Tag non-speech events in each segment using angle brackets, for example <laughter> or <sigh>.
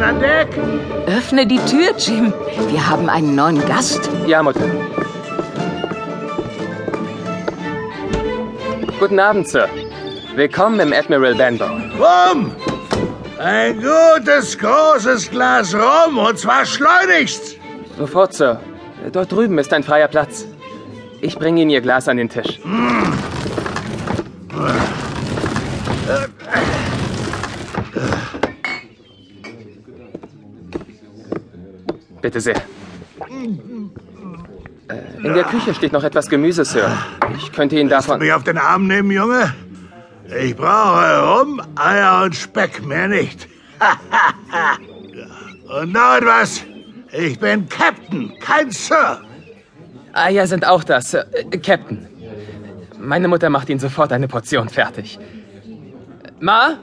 an Deck! Öffne die Tür, Jim. Wir haben einen neuen Gast. Ja, Mutter. Guten Abend, Sir. Willkommen im Admiral Benbow. Rum! Ein gutes, großes Glas Rum, und zwar schleunigst! Sofort, Sir. Dort drüben ist ein freier Platz. Ich bringe Ihnen Ihr Glas an den Tisch. Bitte sehr. Äh, In der Küche steht noch etwas Gemüse, Sir. Ich könnte Ihnen Willst du davon... mich auf den Arm nehmen, Junge? Ich brauche Rum, Eier und Speck, mehr nicht. <laughs> und noch etwas. Ich bin Captain, kein Sir. Eier sind auch da, Sir. Äh, Captain. Meine Mutter macht Ihnen sofort eine Portion fertig. Ma,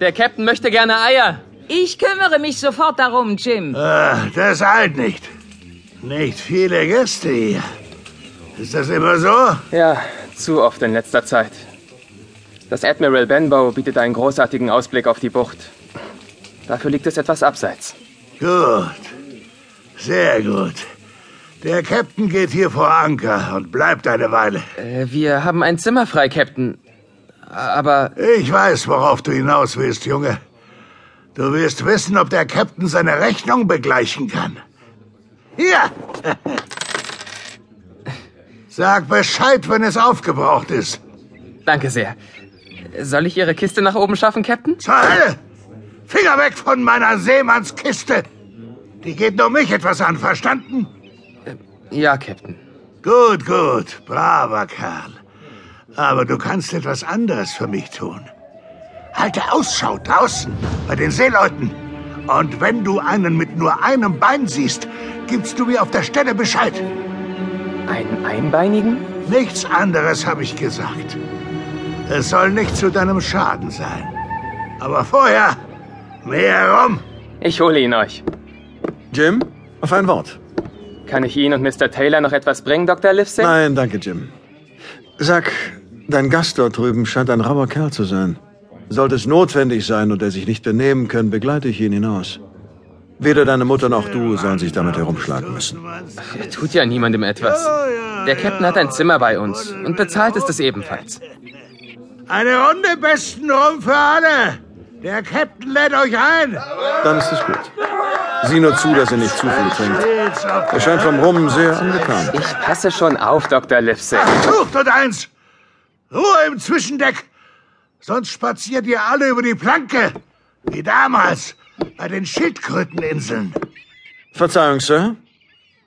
der Captain möchte gerne Eier. Ich kümmere mich sofort darum, Jim. Ah, das halt nicht. Nicht viele Gäste hier. Ist das immer so? Ja, zu oft in letzter Zeit. Das Admiral Benbow bietet einen großartigen Ausblick auf die Bucht. Dafür liegt es etwas abseits. Gut. Sehr gut. Der Captain geht hier vor Anker und bleibt eine Weile. Äh, wir haben ein Zimmer frei, Captain. Aber Ich weiß, worauf du hinaus willst, Junge. Du willst wissen, ob der Captain seine Rechnung begleichen kann. Hier! <laughs> Sag Bescheid, wenn es aufgebraucht ist. danke sehr. Soll ich Ihre Kiste nach oben schaffen, Captain? Zur Hölle! Finger weg von meiner Seemannskiste! Die geht nur mich etwas an, verstanden? Ja, Captain. Gut, gut, braver Kerl. Aber du kannst etwas anderes für mich tun. Halte Ausschau draußen bei den Seeleuten. Und wenn du einen mit nur einem Bein siehst, gibst du mir auf der Stelle Bescheid. Einen Einbeinigen? Nichts anderes habe ich gesagt. Es soll nicht zu deinem Schaden sein. Aber vorher mehr rum. Ich hole ihn euch. Jim, auf ein Wort. Kann ich Ihnen und Mr. Taylor noch etwas bringen, Dr. Livesey? Nein, danke, Jim. Sag, dein Gast dort drüben scheint ein rauer Kerl zu sein. Sollte es notwendig sein und er sich nicht benehmen können, begleite ich ihn hinaus. Weder deine Mutter noch du sollen sich damit herumschlagen müssen. Tut ja niemandem etwas. Der Captain hat ein Zimmer bei uns und bezahlt ist es ebenfalls. Eine Runde besten Rum für alle. Der Captain lädt euch ein. Dann ist es gut. Sieh nur zu, dass er nicht zu viel trinkt. Er scheint vom Rum sehr angetan. Ich passe schon auf, Dr. Livesey. Sucht und eins. Ruhe im Zwischendeck. Sonst spaziert ihr alle über die Planke. Wie damals bei den Schildkröteninseln. Verzeihung, Sir.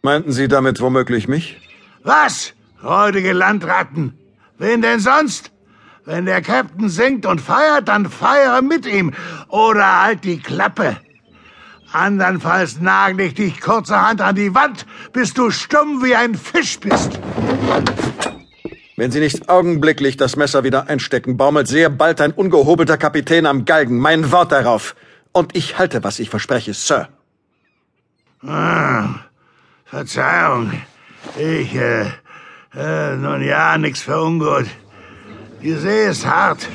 Meinten Sie damit womöglich mich? Was? Räudige Landratten. Wen denn sonst? Wenn der Captain singt und feiert, dann feiere mit ihm. Oder halt die Klappe. Andernfalls nagle ich dich kurzerhand an die Wand, bis du stumm wie ein Fisch bist. Wenn Sie nicht augenblicklich das Messer wieder einstecken, baumelt sehr bald ein ungehobelter Kapitän am Galgen. Mein Wort darauf. Und ich halte, was ich verspreche, Sir. Ah, Verzeihung. Ich, äh, äh, nun ja, nix für ungut. Die See ist hart.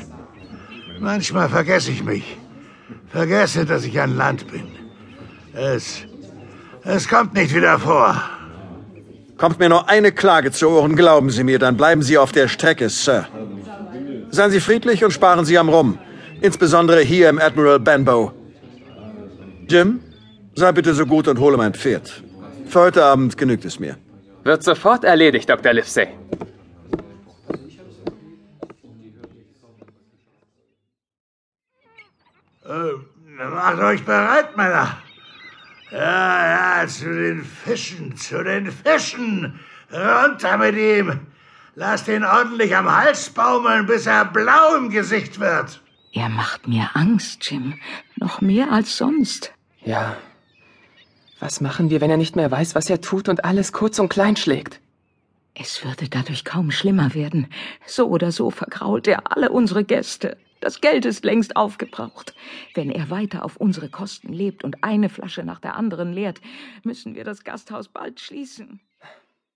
Manchmal vergesse ich mich. Vergesse, dass ich an Land bin. Es, es kommt nicht wieder vor. Kommt mir nur eine Klage zu Ohren, glauben Sie mir, dann bleiben Sie auf der Strecke, Sir. Seien Sie friedlich und sparen Sie am Rum. Insbesondere hier im Admiral Benbow. Jim, sei bitte so gut und hole mein Pferd. Für heute Abend genügt es mir. Wird sofort erledigt, Dr. Livesey. Macht euch bereit, Männer. Ja, ja, zu den Fischen, zu den Fischen. Runter mit ihm. Lasst ihn ordentlich am Hals baumeln, bis er blau im Gesicht wird. Er macht mir Angst, Jim. Noch mehr als sonst. Ja. Was machen wir, wenn er nicht mehr weiß, was er tut und alles kurz und klein schlägt? Es würde dadurch kaum schlimmer werden. So oder so vergrault er alle unsere Gäste. Das Geld ist längst aufgebraucht. Wenn er weiter auf unsere Kosten lebt und eine Flasche nach der anderen leert, müssen wir das Gasthaus bald schließen.